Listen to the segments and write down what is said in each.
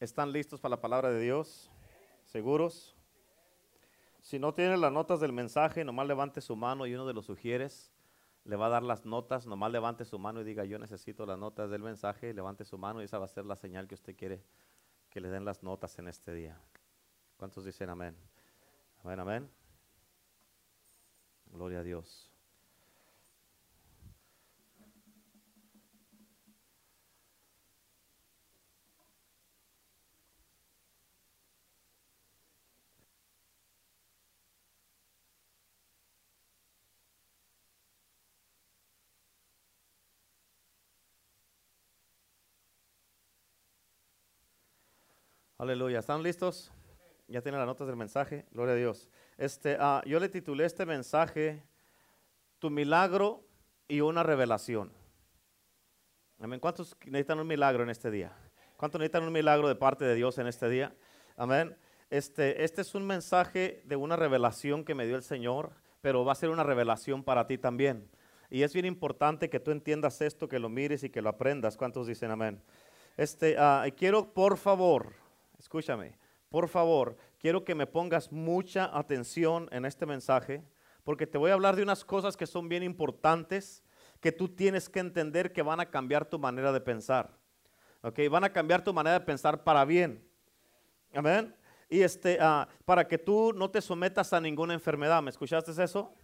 ¿Están listos para la palabra de Dios? ¿Seguros? Si no tienen las notas del mensaje, nomás levante su mano y uno de los sugieres le va a dar las notas, nomás levante su mano y diga yo necesito las notas del mensaje, levante su mano y esa va a ser la señal que usted quiere que le den las notas en este día. ¿Cuántos dicen amén? Amén, amén. Gloria a Dios. Aleluya. ¿Están listos? Ya tienen las notas del mensaje. Gloria a Dios. Este, ah, yo le titulé este mensaje Tu milagro y una revelación. Amén. ¿Cuántos necesitan un milagro en este día? ¿Cuántos necesitan un milagro de parte de Dios en este día? Amén. Este, este es un mensaje de una revelación que me dio el Señor, pero va a ser una revelación para ti también. Y es bien importante que tú entiendas esto, que lo mires y que lo aprendas. ¿Cuántos dicen amén? Este, ah, quiero, por favor, escúchame, por favor, quiero que me pongas mucha atención en este mensaje, porque te voy a hablar de unas cosas que son bien importantes, que tú tienes que entender que van a cambiar tu manera de pensar. ¿Ok? Van a cambiar tu manera de pensar para bien. Amén. Y este, ah, para que tú no te sometas a ninguna enfermedad. ¿Me escuchaste eso?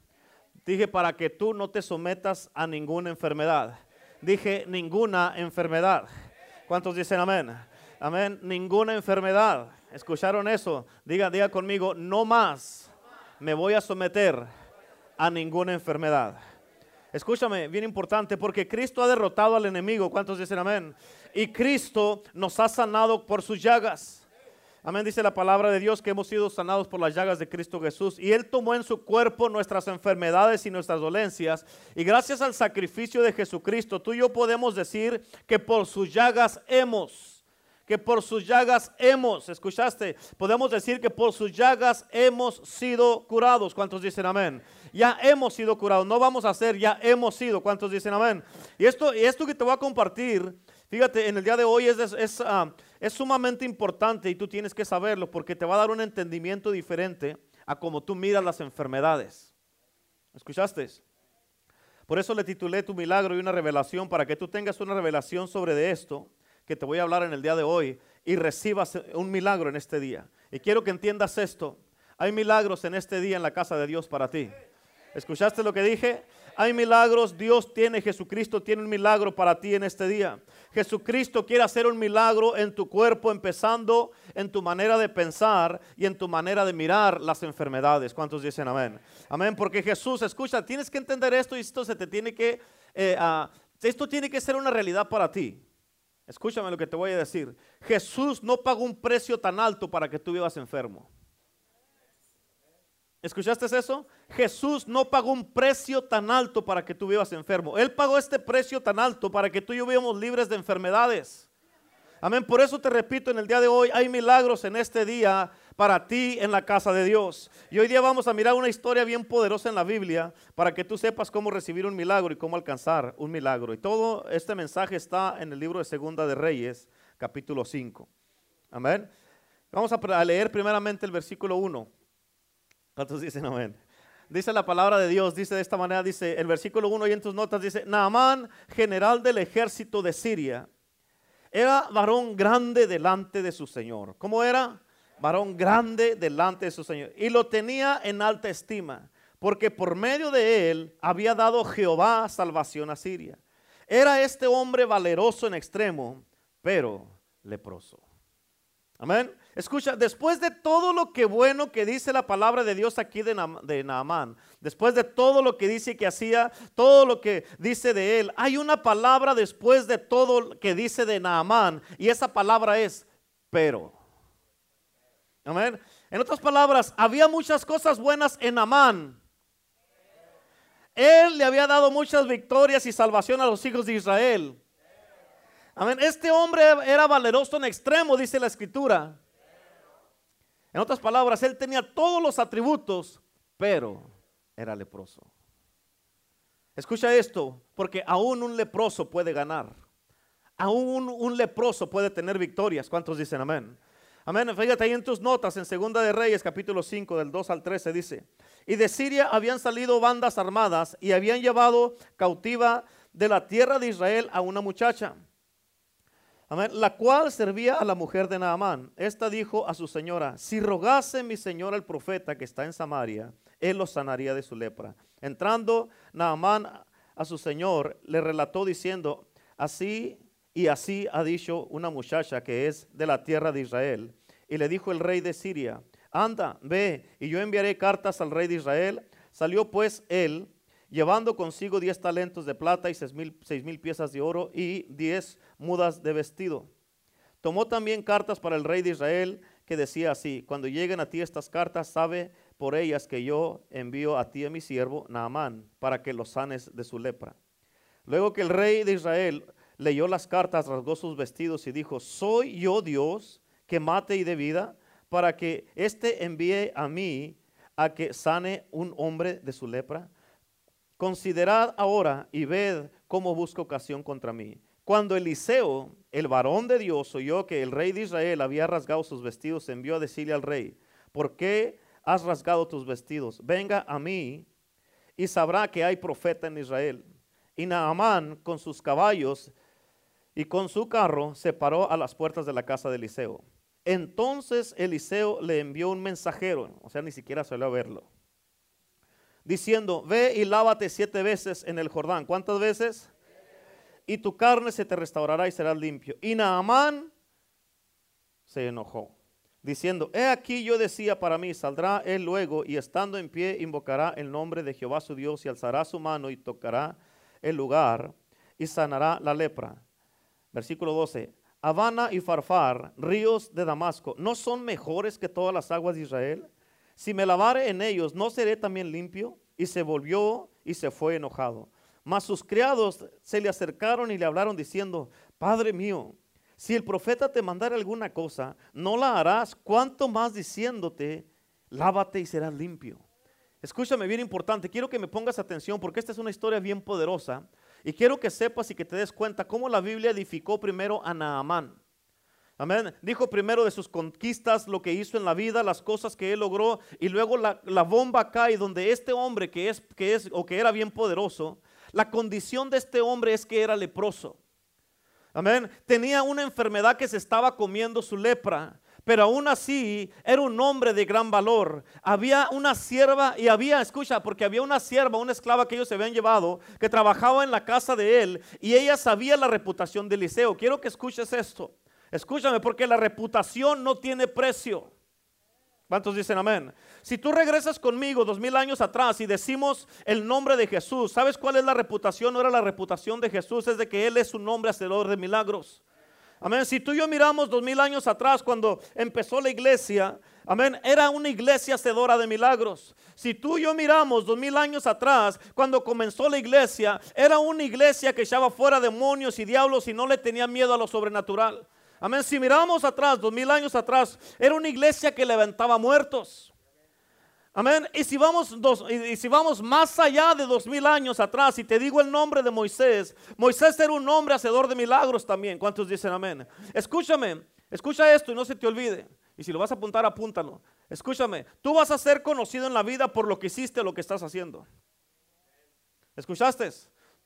Dije, para que tú no te sometas a ninguna enfermedad. Dije, ninguna enfermedad. ¿Cuántos dicen amén? Amén. Ninguna enfermedad. ¿Escucharon eso? Diga, diga conmigo, no más me voy a someter a ninguna enfermedad. Escúchame, bien importante, porque Cristo ha derrotado al enemigo. ¿Cuántos dicen amén? Y Cristo nos ha sanado por sus llagas. Amén, dice la palabra de Dios que hemos sido sanados por las llagas de Cristo Jesús. Y Él tomó en su cuerpo nuestras enfermedades y nuestras dolencias. Y gracias al sacrificio de Jesucristo, tú y yo podemos decir que por sus llagas hemos que por sus llagas hemos, escuchaste, podemos decir que por sus llagas hemos sido curados. ¿Cuántos dicen amén? Ya hemos sido curados, no vamos a ser, ya hemos sido. ¿Cuántos dicen amén? Y esto, y esto que te voy a compartir, fíjate, en el día de hoy es, es, ah, es sumamente importante y tú tienes que saberlo porque te va a dar un entendimiento diferente a cómo tú miras las enfermedades. ¿Escuchaste? Por eso le titulé tu milagro y una revelación para que tú tengas una revelación sobre de esto que te voy a hablar en el día de hoy y recibas un milagro en este día. Y quiero que entiendas esto. Hay milagros en este día en la casa de Dios para ti. ¿Escuchaste lo que dije? Hay milagros, Dios tiene, Jesucristo tiene un milagro para ti en este día. Jesucristo quiere hacer un milagro en tu cuerpo, empezando en tu manera de pensar y en tu manera de mirar las enfermedades. ¿Cuántos dicen amén? Amén, porque Jesús, escucha, tienes que entender esto y esto se te tiene que, eh, ah, esto tiene que ser una realidad para ti. Escúchame lo que te voy a decir. Jesús no pagó un precio tan alto para que tú vivas enfermo. ¿Escuchaste eso? Jesús no pagó un precio tan alto para que tú vivas enfermo. Él pagó este precio tan alto para que tú y yo vivamos libres de enfermedades. Amén. Por eso te repito, en el día de hoy hay milagros en este día para ti en la casa de Dios. Y hoy día vamos a mirar una historia bien poderosa en la Biblia para que tú sepas cómo recibir un milagro y cómo alcanzar un milagro. Y todo este mensaje está en el libro de Segunda de Reyes, capítulo 5. Amén. Vamos a leer primeramente el versículo 1. ¿Cuántos dicen amén? Dice la palabra de Dios, dice de esta manera, dice el versículo 1 y en tus notas dice, Naamán, general del ejército de Siria, era varón grande delante de su Señor. ¿Cómo era? Varón grande delante de su Señor. Y lo tenía en alta estima, porque por medio de él había dado Jehová salvación a Siria. Era este hombre valeroso en extremo, pero leproso. Amén. Escucha, después de todo lo que bueno que dice la palabra de Dios aquí de, Naamán, después de todo lo que dice que hacía, todo lo que dice de él, hay una palabra después de todo lo que dice de Naamán, y esa palabra es pero. Amén. En otras palabras, había muchas cosas buenas en Amán. Él le había dado muchas victorias y salvación a los hijos de Israel. Amén. Este hombre era valeroso en extremo, dice la escritura. En otras palabras, él tenía todos los atributos, pero era leproso. Escucha esto, porque aún un leproso puede ganar. Aún un leproso puede tener victorias. ¿Cuántos dicen amén? Amén. Fíjate ahí en tus notas, en Segunda de Reyes, capítulo 5, del 2 al 13, dice, y de Siria habían salido bandas armadas y habían llevado cautiva de la tierra de Israel a una muchacha, amén, la cual servía a la mujer de Naamán. Esta dijo a su señora, si rogase mi señora el profeta que está en Samaria, él lo sanaría de su lepra. Entrando Naamán a su señor, le relató diciendo, así y así ha dicho una muchacha que es de la tierra de Israel. Y le dijo el rey de Siria, anda, ve, y yo enviaré cartas al rey de Israel. Salió pues él, llevando consigo diez talentos de plata y seis mil, seis mil piezas de oro y diez mudas de vestido. Tomó también cartas para el rey de Israel que decía así, cuando lleguen a ti estas cartas, sabe por ellas que yo envío a ti a mi siervo Naamán para que lo sanes de su lepra. Luego que el rey de Israel leyó las cartas, rasgó sus vestidos y dijo, ¿soy yo Dios que mate y de vida para que éste envíe a mí a que sane un hombre de su lepra? Considerad ahora y ved cómo busca ocasión contra mí. Cuando Eliseo, el varón de Dios, oyó que el rey de Israel había rasgado sus vestidos, envió a decirle al rey, ¿por qué has rasgado tus vestidos? Venga a mí y sabrá que hay profeta en Israel. Y Naamán con sus caballos y con su carro se paró a las puertas de la casa de Eliseo. Entonces Eliseo le envió un mensajero, o sea, ni siquiera salió a verlo, diciendo, ve y lávate siete veces en el Jordán. ¿Cuántas veces? Y tu carne se te restaurará y serás limpio. Y Naamán se enojó, diciendo, he aquí yo decía para mí, saldrá él luego y estando en pie invocará el nombre de Jehová su Dios y alzará su mano y tocará el lugar y sanará la lepra. Versículo 12. Habana y Farfar, ríos de Damasco, ¿no son mejores que todas las aguas de Israel? Si me lavare en ellos, ¿no seré también limpio? Y se volvió y se fue enojado. Mas sus criados se le acercaron y le hablaron diciendo, Padre mío, si el profeta te mandara alguna cosa, no la harás, cuanto más diciéndote, lávate y serás limpio. Escúchame, bien importante, quiero que me pongas atención porque esta es una historia bien poderosa y quiero que sepas y que te des cuenta cómo la Biblia edificó primero a Naamán. Amén. Dijo primero de sus conquistas, lo que hizo en la vida, las cosas que él logró, y luego la, bomba cae donde este hombre que es, que es o que era bien poderoso, la condición de este hombre es que era leproso. Amén. Tenía una enfermedad que se estaba comiendo su lepra pero aún así era un hombre de gran valor. Había una sierva y había, escucha, porque había una sierva, una esclava que ellos se habían llevado, que trabajaba en la casa de él y ella sabía la reputación de Eliseo. Quiero que escuches esto. Escúchame, porque la reputación no tiene precio. ¿Cuántos dicen amén? Si tú regresas conmigo dos mil años atrás y decimos el nombre de Jesús, ¿sabes cuál es la reputación? No era la reputación de Jesús, es de que Él es un hombre hacedor de milagros. Amén. Si tú y yo miramos dos mil años atrás cuando empezó la iglesia, amén, era una iglesia hacedora de milagros. Si tú y yo miramos dos mil años atrás cuando comenzó la iglesia, era una iglesia que echaba fuera demonios y diablos y no le tenía miedo a lo sobrenatural. Amén. Si miramos atrás, dos mil años atrás, era una iglesia que levantaba muertos. Amén. Y si, vamos y si vamos más allá de dos mil años atrás, y te digo el nombre de Moisés, Moisés era un hombre hacedor de milagros también. ¿Cuántos dicen amén? Escúchame, escucha esto y no se te olvide. Y si lo vas a apuntar, apúntalo. Escúchame, tú vas a ser conocido en la vida por lo que hiciste lo que estás haciendo. ¿Escuchaste?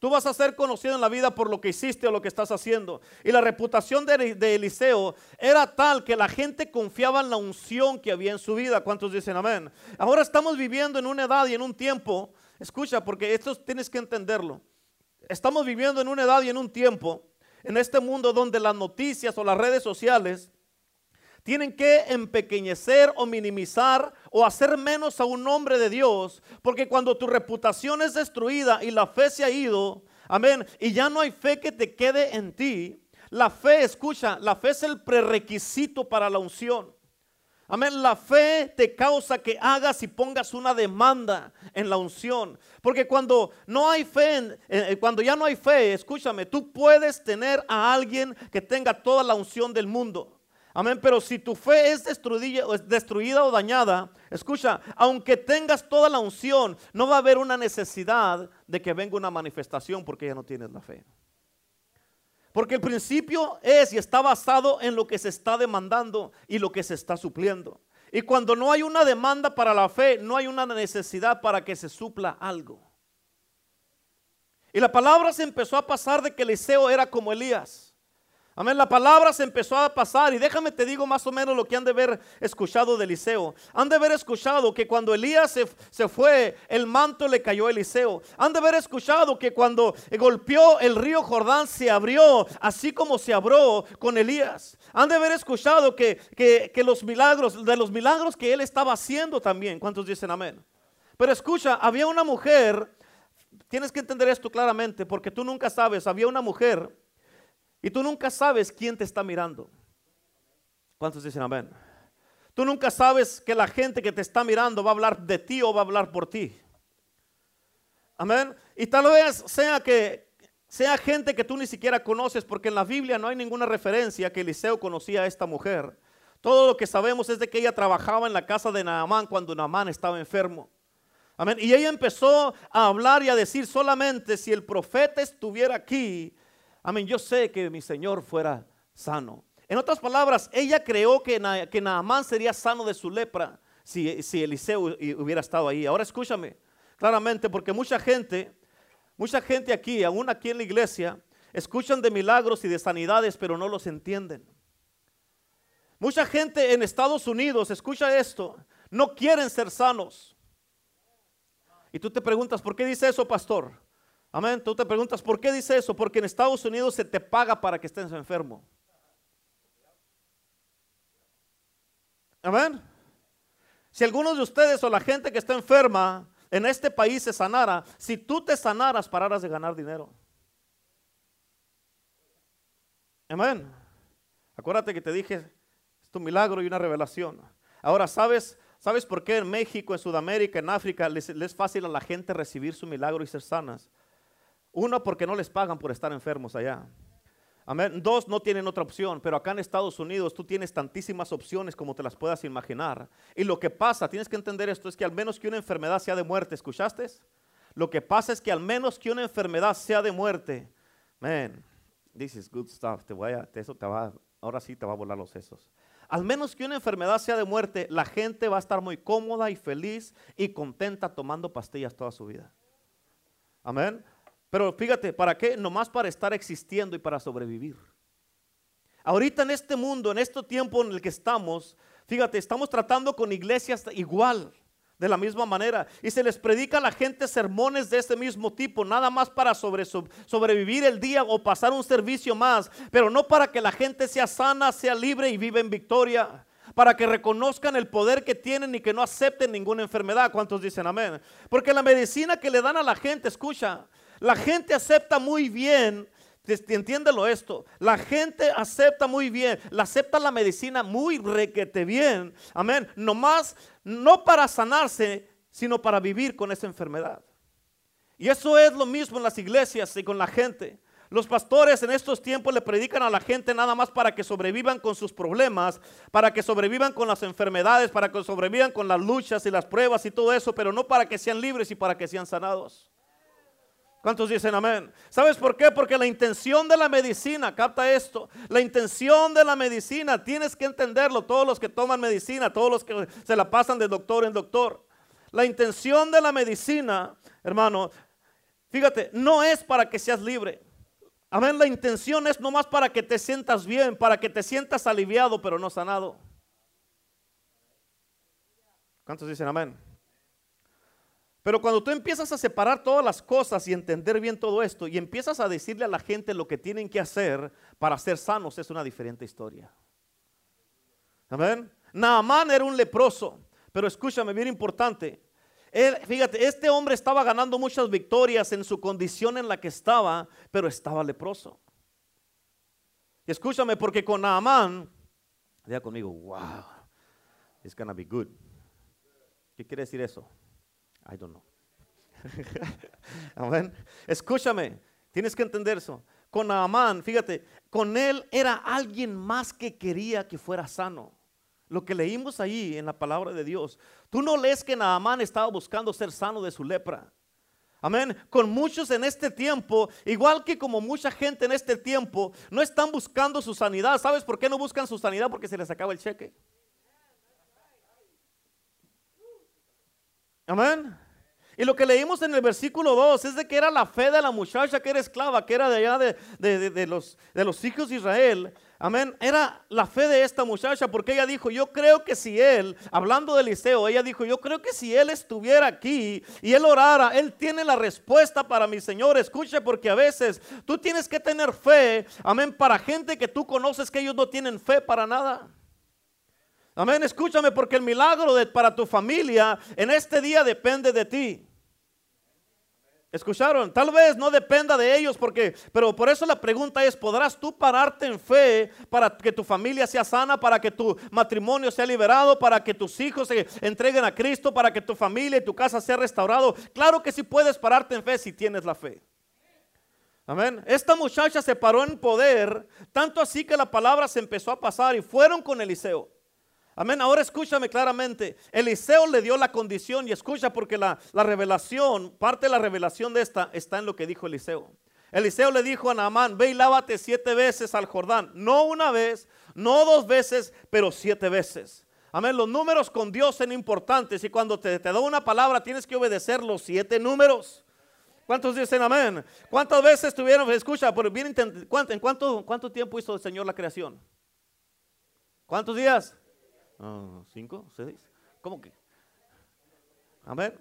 Tú vas a ser conocido en la vida por lo que hiciste o lo que estás haciendo. Y la reputación de, Eliseo era tal que la gente confiaba en la unción que había en su vida. ¿Cuántos dicen amén? Ahora estamos viviendo en una edad y en un tiempo. Escucha, porque esto tienes que entenderlo. Estamos viviendo en una edad y en un tiempo, en este mundo donde las noticias o las redes sociales tienen que empequeñecer o minimizar o hacer menos a un hombre de Dios, porque cuando tu reputación es destruida y la fe se ha ido, amén, y ya no hay fe que te quede en ti, la fe, escucha, la fe es el prerequisito para la unción. Amén. La fe te causa que hagas y pongas una demanda en la unción. Porque cuando no hay fe, eh, cuando ya no hay fe, escúchame, tú puedes tener a alguien que tenga toda la unción del mundo. Amén, pero si tu fe es destruida, destruida o dañada, escucha, aunque tengas toda la unción, no va a haber una necesidad de que venga una manifestación porque ya no tienes la fe. Porque el principio es y está basado en lo que se está demandando y lo que se está supliendo. Y cuando no hay una demanda para la fe, no hay una necesidad para que se supla algo. Y la palabra se empezó a pasar de que Eliseo era como Elías. Amén, la palabra se empezó a pasar y déjame te digo más o menos lo que han de haber escuchado de Eliseo. Han de haber escuchado que cuando Elías se, se, fue, el manto le cayó a Eliseo. Han de haber escuchado que cuando golpeó el río Jordán se abrió, así como se abrió con Elías. Han de haber escuchado que, que, que los milagros, de los milagros que él estaba haciendo también. ¿Cuántos dicen amén? Pero escucha, había una mujer, tienes que entender esto claramente, porque tú nunca sabes, había una mujer y tú nunca sabes quién te está mirando. ¿Cuántos dicen amén? Tú nunca sabes que la gente que te está mirando va a hablar de ti o va a hablar por ti. Amén. Y tal vez sea que sea gente que tú ni siquiera conoces, porque en la Biblia no hay ninguna referencia que Eliseo conocía a esta mujer. Todo lo que sabemos es de que ella trabajaba en la casa de Naamán cuando Naamán estaba enfermo. Amén. Y ella empezó a hablar y a decir solamente si el profeta estuviera aquí, Amén, yo sé que mi Señor fuera sano. En otras palabras, ella creó que, que Naamán sería sano de su lepra si, si Eliseo hubiera estado ahí. Ahora escúchame claramente, porque mucha gente, mucha gente aquí, aún aquí en la iglesia, escuchan de milagros y de sanidades, pero no los entienden. Mucha gente en Estados Unidos escucha esto, no quieren ser sanos. Y tú te preguntas, ¿por qué dice eso, pastor? Amén. Tú te preguntas, ¿por qué dice eso? Porque en Estados Unidos se te paga para que estés enfermo. Amén. Si algunos de ustedes o la gente que está enferma en este país se sanara, si tú te sanaras, pararas de ganar dinero. Amén. Acuérdate que te dije, es tu milagro y una revelación. Ahora, ¿sabes, ¿sabes por qué en México, en Sudamérica, en África les, les es fácil a la gente recibir su milagro y ser sanas? Uno, porque no les pagan por estar enfermos allá. Amén. Dos, no tienen otra opción, pero acá en Estados Unidos tú tienes tantísimas opciones como te las puedas imaginar. Y lo que pasa, tienes que entender esto, es que al menos que una enfermedad sea de muerte, ¿escuchaste? Lo que pasa es que al menos que una enfermedad sea de muerte, man, this is good stuff, te voy a, eso te va, ahora sí te va a volar los sesos. Al menos que una enfermedad sea de muerte, la gente va a estar muy cómoda y feliz y contenta tomando pastillas toda su vida. Amén. Pero fíjate, ¿para qué? Nomás para estar existiendo y para sobrevivir. Ahorita en este mundo, en este tiempo en el que estamos, fíjate, estamos tratando con iglesias igual, de la misma manera. Y se les predica a la gente sermones de ese mismo tipo, nada más para sobrevivir el día o pasar un servicio más, pero no para que la gente sea sana, sea libre y viva en victoria para que reconozcan el poder que tienen y que no acepten ninguna enfermedad. ¿Cuántos dicen amén? Porque la medicina que le dan a la gente, escucha, la gente acepta muy bien, entiéndelo esto, la gente acepta muy bien, la acepta la medicina muy requete bien, amén, nomás no para sanarse, sino para vivir con esa enfermedad. Y eso es lo mismo en las iglesias y con la gente. Los pastores en estos tiempos le predican a la gente nada más para que sobrevivan con sus problemas, para que sobrevivan con las enfermedades, para que sobrevivan con las luchas y las pruebas y todo eso, pero no para que sean libres y para que sean sanados. ¿Cuántos dicen amén? ¿Sabes por qué? Porque la intención de la medicina, capta esto, la intención de la medicina, tienes que entenderlo, todos los que toman medicina, todos los que se la pasan de doctor en doctor. La intención de la medicina, hermano, fíjate, no es para que seas libre. Amén, la intención es nomás para que te sientas bien, para que te sientas aliviado, pero no sanado. ¿Cuántos dicen amén? Pero cuando tú empiezas a separar todas las cosas y entender bien todo esto y empiezas a decirle a la gente lo que tienen que hacer para ser sanos, es una diferente historia. Amén. Naamán era un leproso, pero escúchame, bien importante. fíjate, este hombre estaba ganando muchas victorias en su condición en la que estaba, pero estaba leproso. Escúchame, porque con Naamán, diga conmigo, wow, it's gonna be good. ¿Qué quiere decir eso? I don't know. Amén. Escúchame, tienes que entender eso. Con Naamán, fíjate, con él era alguien más que quería que fuera sano. Lo que leímos ahí en la palabra de Dios. Tú no lees que Naamán estaba buscando ser sano de su lepra. Amén. Con muchos en este tiempo, igual que como mucha gente en este tiempo, no están buscando su sanidad. ¿Sabes por qué no buscan su sanidad? Porque se les acaba el cheque. Amén. Y lo que leímos en el versículo 2 es de que era la fe de la muchacha que era esclava, que era de allá de, los, de los hijos de Israel. Amén. Era la fe de esta muchacha porque ella dijo, yo creo que si él, hablando de Eliseo, ella dijo, yo creo que si él estuviera aquí y él orara, él tiene la respuesta para mi Señor. Escucha porque a veces tú tienes que tener fe, amén, para gente que tú conoces que ellos no tienen fe para nada. Amén, escúchame porque el milagro de, para tu familia en este día depende de ti. ¿Escucharon? Tal vez no dependa de ellos porque, pero por eso la pregunta es, ¿podrás tú pararte en fe para que tu familia sea sana, para que tu matrimonio sea liberado, para que tus hijos se entreguen a Cristo, para que tu familia y tu casa sea restaurado? Claro que sí puedes pararte en fe si tienes la fe. Amén. Esta muchacha se paró en poder, tanto así que la palabra se empezó a pasar y fueron con Eliseo. Amén. Ahora escúchame claramente. Eliseo le dio la condición y escucha porque la, revelación, parte de la revelación de esta está en lo que dijo Eliseo. Eliseo le dijo a Naamán, ve y lávate siete veces al Jordán. No una vez, no dos veces, pero siete veces. Amén. Los números con Dios son importantes y cuando te, te da una palabra tienes que obedecer los siete números. ¿Cuántos dicen amén? ¿Cuántas veces tuvieron, escucha, por bien, ¿en cuánto, cuánto tiempo hizo el Señor la creación? ¿Cuántos días? Ah, ¿Cinco? ¿Seis? ¿Cómo que? A ver.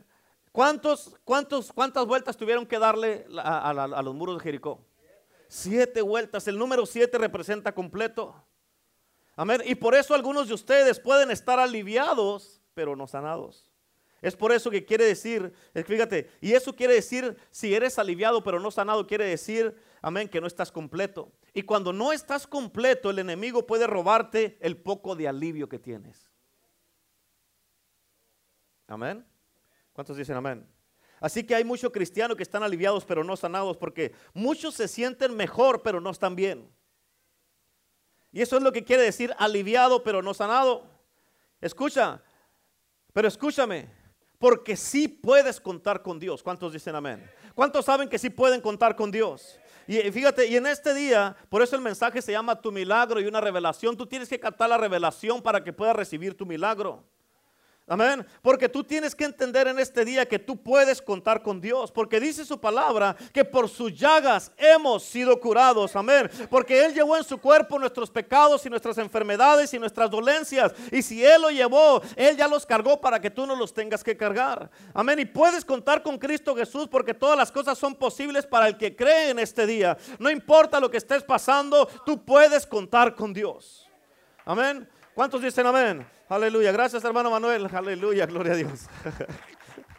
¿Cuántos, cuántos, ¿Cuántas vueltas tuvieron que darle a, los muros de Jericó? Siete vueltas. El número siete representa completo. Amén. Y por eso algunos de ustedes pueden estar aliviados, pero no sanados. Es por eso que quiere decir, fíjate, y eso quiere decir, si eres aliviado pero no sanado, quiere decir, amén, que no estás completo. Y cuando no estás completo, el enemigo puede robarte el poco de alivio que tienes. Amén. ¿Cuántos dicen amén? Así que hay muchos cristianos que están aliviados pero no sanados porque muchos se sienten mejor pero no están bien. Y eso es lo que quiere decir aliviado pero no sanado. Escucha, pero escúchame, porque sí puedes contar con Dios. ¿Cuántos dicen amén? ¿Cuántos saben que sí pueden contar con Dios? Y fíjate, y en este día, por eso el mensaje se llama tu milagro y una revelación. Tú tienes que captar la revelación para que puedas recibir tu milagro. Amén. Porque tú tienes que entender en este día que tú puedes contar con Dios. Porque dice su palabra que por sus llagas hemos sido curados. Amén. Porque Él llevó en su cuerpo nuestros pecados y nuestras enfermedades y nuestras dolencias. Y si Él lo llevó, Él ya los cargó para que tú no los tengas que cargar. Amén. Y puedes contar con Cristo Jesús porque todas las cosas son posibles para el que cree en este día. No importa lo que estés pasando, tú puedes contar con Dios. Amén. ¿Cuántos dicen amén? Aleluya. Gracias, hermano Manuel. Aleluya. Gloria a Dios.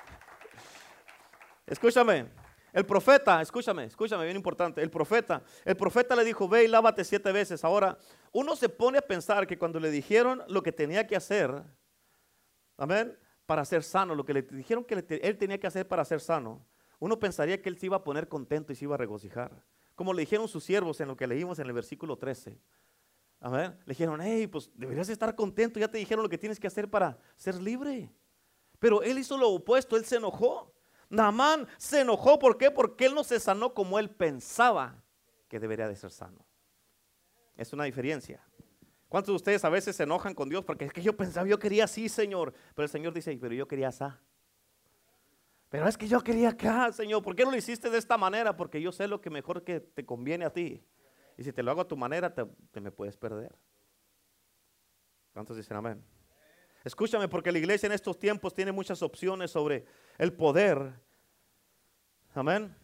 escúchame. El profeta, escúchame, escúchame, bien importante. El profeta, el profeta le dijo, ve y lávate siete veces. Ahora, uno se pone a pensar que cuando le dijeron lo que tenía que hacer, amén, para ser sano, lo que le dijeron que él tenía que hacer para ser sano, uno pensaría que él se iba a poner contento y se iba a regocijar. Como le dijeron sus siervos en lo que leímos en el versículo 13. Le dijeron, hey, pues deberías estar contento, ya te dijeron lo que tienes que hacer para ser libre. Pero él hizo lo opuesto, él se enojó. Naamán se enojó, ¿por qué? Porque él no se sanó como él pensaba que debería de ser sano. Es una diferencia. ¿Cuántos de ustedes a veces se enojan con Dios? Porque es que yo pensaba, yo quería así, Señor. Pero el Señor dice, pero yo quería así. Pero es que yo quería acá, Señor. ¿Por qué no lo hiciste de esta manera? Porque yo sé lo que mejor que te conviene a ti. Y si te lo hago a tu manera, te, me puedes perder. ¿Cuántos dicen amén? Escúchame, porque la iglesia en estos tiempos tiene muchas opciones sobre el poder. Amén.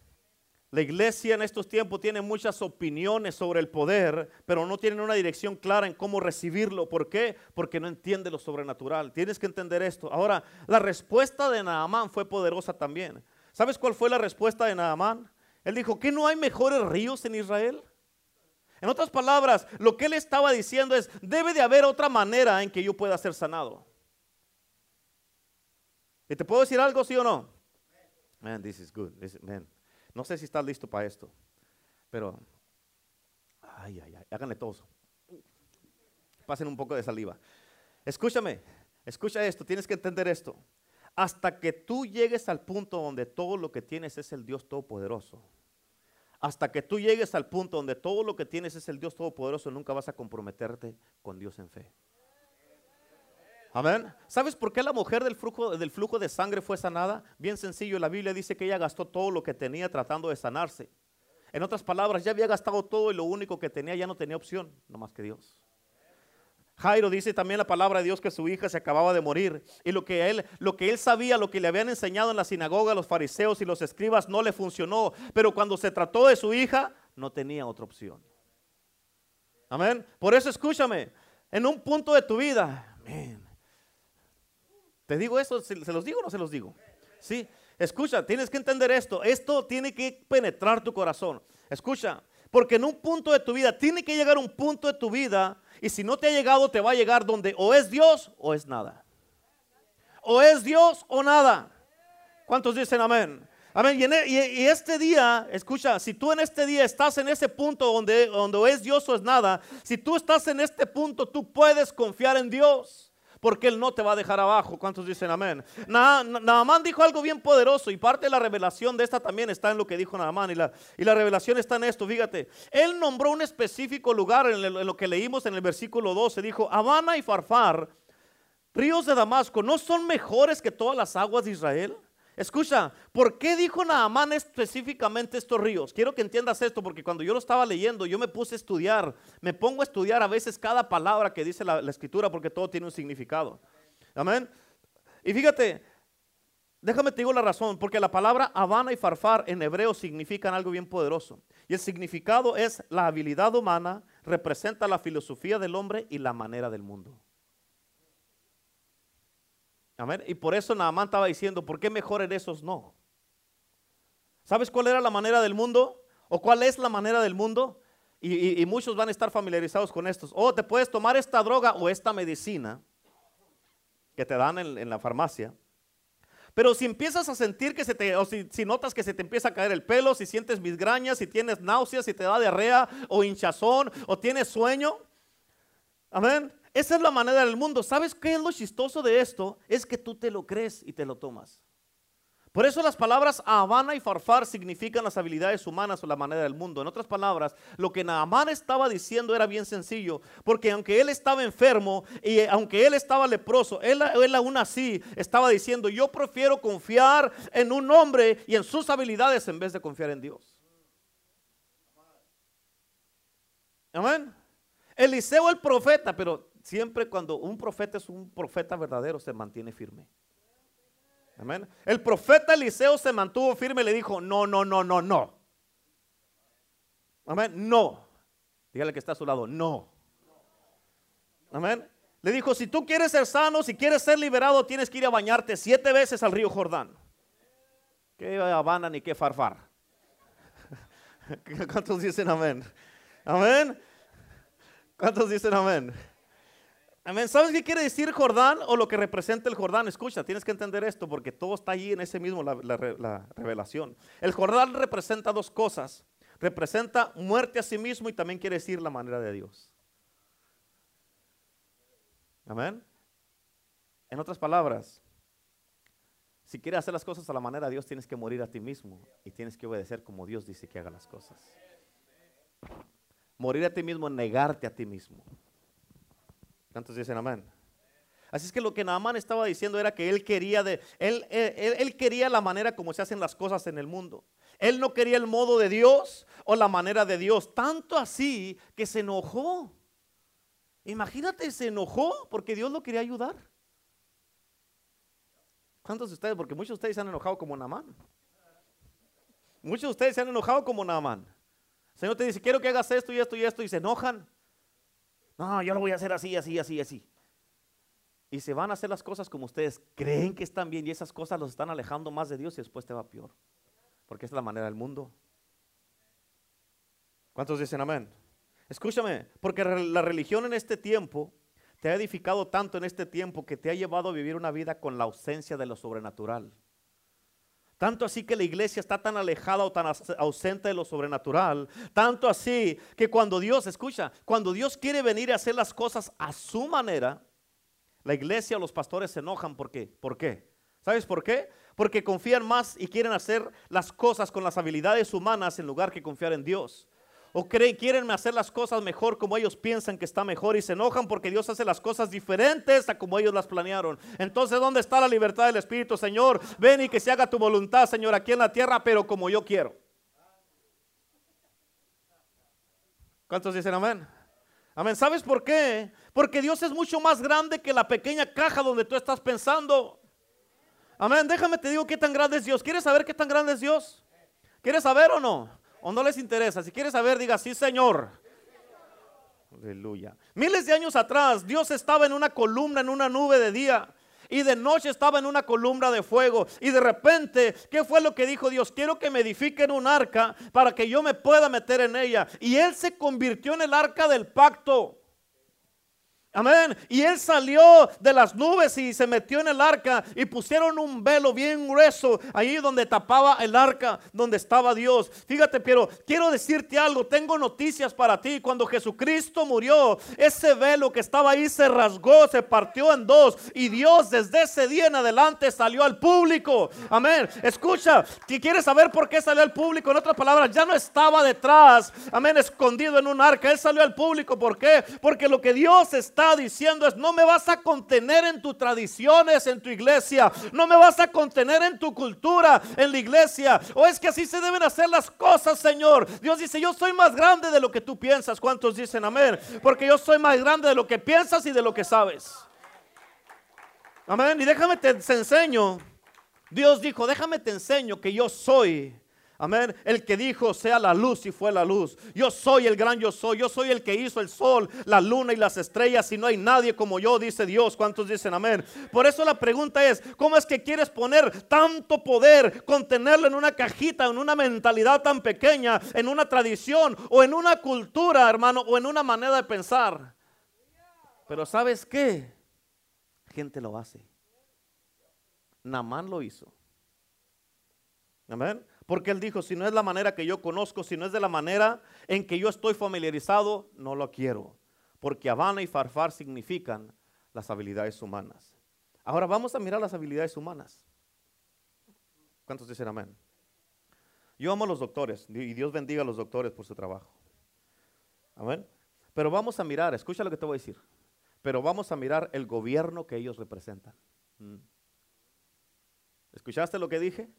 La iglesia en estos tiempos tiene muchas opiniones sobre el poder, pero no tienen una dirección clara en cómo recibirlo. ¿Por qué? Porque no entiende lo sobrenatural. Tienes que entender esto. Ahora, la respuesta de Naamán fue poderosa también. ¿Sabes cuál fue la respuesta de Naamán? Él dijo, ¿que no hay mejores ríos en Israel? En otras palabras, lo que él estaba diciendo es, debe de haber otra manera en que yo pueda ser sanado. ¿Y te puedo decir algo, sí o no? Man, this is good. No sé si estás listo para esto, pero, ay, ay, ay, háganle todos. Pasen un poco de saliva. Escúchame, escucha esto, tienes que entender esto. hasta que tú llegues al punto donde todo lo que tienes es el Dios Todopoderoso. Hasta que tú llegues al punto donde todo lo que tienes es el Dios Todopoderoso, nunca vas a comprometerte con Dios en fe. Amén. ¿Sabes por qué la mujer del flujo, del flujo de sangre fue sanada? Bien sencillo, la Biblia dice que ella gastó todo lo que tenía tratando de sanarse. En otras palabras, ya había gastado todo y lo único que tenía ya no tenía opción, no más que Dios. Jairo dice también la palabra de Dios que su hija se acababa de morir y lo que él lo que él sabía, lo que le habían enseñado en la sinagoga los fariseos y los escribas no le funcionó, pero cuando se trató de su hija no tenía otra opción. Amén. Por eso escúchame, en un punto de tu vida, amén. Te digo eso, ¿se los digo o no se los digo? Sí. Escucha, tienes que entender esto. Esto tiene que penetrar tu corazón. Escucha, porque en un punto de tu vida, tiene que llegar un punto de tu vida, y si no te ha llegado, te va a llegar donde o es Dios o es nada. O es Dios o nada. ¿Cuántos dicen amén? Amén. E, y, este día, escucha, si tú en este día estás en ese punto donde, donde es Dios o es nada, si tú estás en este punto, tú puedes confiar en Dios porque Él no te va a dejar abajo. ¿Cuántos dicen amén? Naamán dijo algo bien poderoso y parte de la revelación de esta también está en lo que dijo Naamán y la, y la revelación está en esto, fíjate. Él nombró un específico lugar en, en lo que leímos en el versículo 12, dijo, Habana y Farfar, ríos de Damasco, ¿no son mejores que todas las aguas de Israel? Escucha, ¿por qué dijo Naamán específicamente estos ríos? Quiero que entiendas esto porque cuando yo lo estaba leyendo, yo me puse a estudiar, me pongo a estudiar a veces cada palabra que dice la, escritura porque todo tiene un significado. Amén. Y fíjate, déjame te digo la razón, porque la palabra Habana y Farfar en hebreo significan algo bien poderoso. Y el significado es la habilidad humana, representa la filosofía del hombre y la manera del mundo. Y por eso Naamán estaba diciendo, ¿por qué mejor en esos no? ¿Sabes cuál era la manera del mundo? ¿O cuál es la manera del mundo? Y, muchos van a estar familiarizados con estos. O te puedes tomar esta droga o esta medicina que te dan en, la farmacia. Pero si empiezas a sentir que se te, o si, si, notas que se te empieza a caer el pelo, si sientes migrañas, si tienes náuseas, si te da diarrea o hinchazón o tienes sueño, amén. Esa es la manera del mundo. ¿Sabes qué es lo chistoso de esto? Es que tú te lo crees y te lo tomas. Por eso las palabras Habana y Farfar significan las habilidades humanas o la manera del mundo. En otras palabras, lo que Naamán estaba diciendo era bien sencillo, porque aunque él estaba enfermo y aunque él estaba leproso, él, él aún así estaba diciendo, yo prefiero confiar en un hombre y en sus habilidades en vez de confiar en Dios. Amén. Eliseo el profeta, pero Siempre cuando un profeta es un profeta verdadero, se mantiene firme. Amén. El profeta Eliseo se mantuvo firme y le dijo, no, no, no, no, no. Amén. No. Dígale que está a su lado, no. Amén. Le dijo, si tú quieres ser sano, si quieres ser liberado, tienes que ir a bañarte siete veces al río Jordán. ¿Qué Habana ni qué farfar? ¿Cuántos dicen amén? Amén. ¿Cuántos dicen amén? Amén. ¿Sabes qué quiere decir Jordán o lo que representa el Jordán? Escucha, tienes que entender esto porque todo está allí en ese mismo, la, revelación. El Jordán representa dos cosas. Representa muerte a sí mismo y también quiere decir la manera de Dios. Amén. En otras palabras, si quieres hacer las cosas a la manera de Dios, tienes que morir a ti mismo y tienes que obedecer como Dios dice que haga las cosas. Morir a ti mismo, negarte a ti mismo. ¿Cuántos dicen amén? Así es que lo que Naamán estaba diciendo era que él quería, de, él, él, quería la manera como se hacen las cosas en el mundo. Él no quería el modo de Dios o la manera de Dios. Tanto así que se enojó. Imagínate, se enojó porque Dios lo quería ayudar. ¿Cuántos de ustedes? Porque muchos de ustedes se han enojado como Naamán. Muchos de ustedes se han enojado como Naamán. El Señor te dice, quiero que hagas esto y esto y esto y se enojan. No, yo lo voy a hacer así, así, así, así. Y se van a hacer las cosas como ustedes creen que están bien y esas cosas los están alejando más de Dios y después te va peor. Porque es la manera del mundo. ¿Cuántos dicen amén? Escúchame, porque la religión en este tiempo te ha edificado tanto en este tiempo que te ha llevado a vivir una vida con la ausencia de lo sobrenatural. Tanto así que la iglesia está tan alejada o tan ausente de lo sobrenatural. Tanto así que cuando Dios, escucha, cuando Dios quiere venir a hacer las cosas a su manera, la iglesia o los pastores se enojan. ¿Por qué? ¿Por qué? ¿Sabes por qué? Porque confían más y quieren hacer las cosas con las habilidades humanas en lugar que confiar en Dios. O creen, quieren hacer las cosas mejor como ellos piensan que está mejor y se enojan porque Dios hace las cosas diferentes a como ellos las planearon. Entonces, ¿dónde está la libertad del Espíritu, Señor? Ven y que se haga tu voluntad, Señor, aquí en la tierra, pero como yo quiero. ¿Cuántos dicen amén? Amén. ¿Sabes por qué? Porque Dios es mucho más grande que la pequeña caja donde tú estás pensando. Amén. Déjame te digo qué tan grande es Dios. ¿Quieres saber qué tan grande es Dios? ¿Quieres saber o no? ¿O no les interesa? Si quieres saber, diga sí, Señor. Aleluya. Miles de años atrás, Dios estaba en una columna, en una nube de día. Y de noche estaba en una columna de fuego. Y de repente, ¿qué fue lo que dijo Dios? Quiero que me edifiquen un arca para que yo me pueda meter en ella. Y Él se convirtió en el arca del pacto. Amén. Y él salió de las nubes y se metió en el arca y pusieron un velo bien grueso ahí donde tapaba el arca, donde estaba Dios. Fíjate, pero quiero decirte algo, tengo noticias para ti. Cuando Jesucristo murió, ese velo que estaba ahí se rasgó, se partió en dos y Dios desde ese día en adelante salió al público. Amén. Escucha, si quieres saber por qué salió al público, en otras palabras, ya no estaba detrás, amén, escondido en un arca. Él salió al público. ¿Por qué? Porque lo que Dios está diciendo es, no me vas a contener en tus tradiciones, en tu iglesia, no me vas a contener en tu cultura, en la iglesia, o es que así se deben hacer las cosas, Señor. Dios dice, yo soy más grande de lo que tú piensas. ¿Cuántos dicen amén? Porque yo soy más grande de lo que piensas y de lo que sabes. Amén. Y déjame te enseño. Dios dijo, déjame te enseño que yo soy Amén. El que dijo sea la luz y fue la luz. Yo soy el gran yo soy. Yo soy el que hizo el sol, la luna y las estrellas. Y no hay nadie como yo, dice Dios. ¿Cuántos dicen amén? Por eso la pregunta es, ¿cómo es que quieres poner tanto poder, contenerlo en una cajita, en una mentalidad tan pequeña, en una tradición o en una cultura, hermano, o en una manera de pensar? Pero ¿sabes qué? Gente lo hace. Namán lo hizo. Amén. Porque él dijo, si no es la manera que yo conozco, si no es de la manera en que yo estoy familiarizado, no lo quiero. Porque Habana y Farfar significan las habilidades humanas. Ahora vamos a mirar las habilidades humanas. ¿Cuántos dicen amén? Yo amo a los doctores y Dios bendiga a los doctores por su trabajo. Amén. Pero vamos a mirar, escucha lo que te voy a decir. Pero vamos a mirar el gobierno que ellos representan. Mm. ¿Escuchaste lo que dije?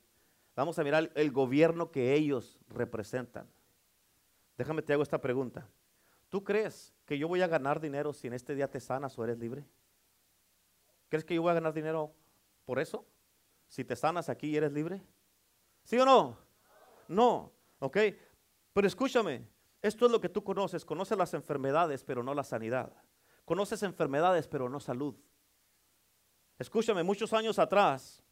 Vamos a mirar el gobierno que ellos representan. Déjame te hago esta pregunta. ¿Tú crees que yo voy a ganar dinero si en este día te sanas o eres libre? ¿Crees que yo voy a ganar dinero por eso? Si te sanas aquí y eres libre. ¿Sí o no? No, ¿ok? Pero escúchame, esto es lo que tú conoces. Conoces las enfermedades, pero no la sanidad. Conoces enfermedades, pero no salud. Escúchame, muchos años atrás,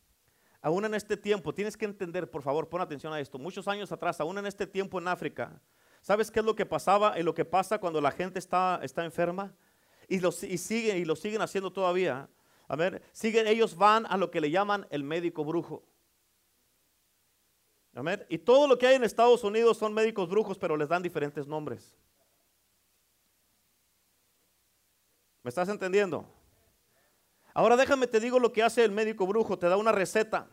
aún en este tiempo, tienes que entender, por favor, pon atención a esto, muchos años atrás, aún en este tiempo en África, ¿sabes qué es lo que pasaba y lo que pasa cuando la gente está, está enferma? Y, lo, y, siguen, y lo siguen haciendo todavía. A ver, siguen, ellos van a lo que le llaman el médico brujo. ver, Y todo lo que hay en Estados Unidos son médicos brujos, pero les dan diferentes nombres. ¿Me estás entendiendo? Ahora déjame te digo lo que hace el médico brujo, te da una receta,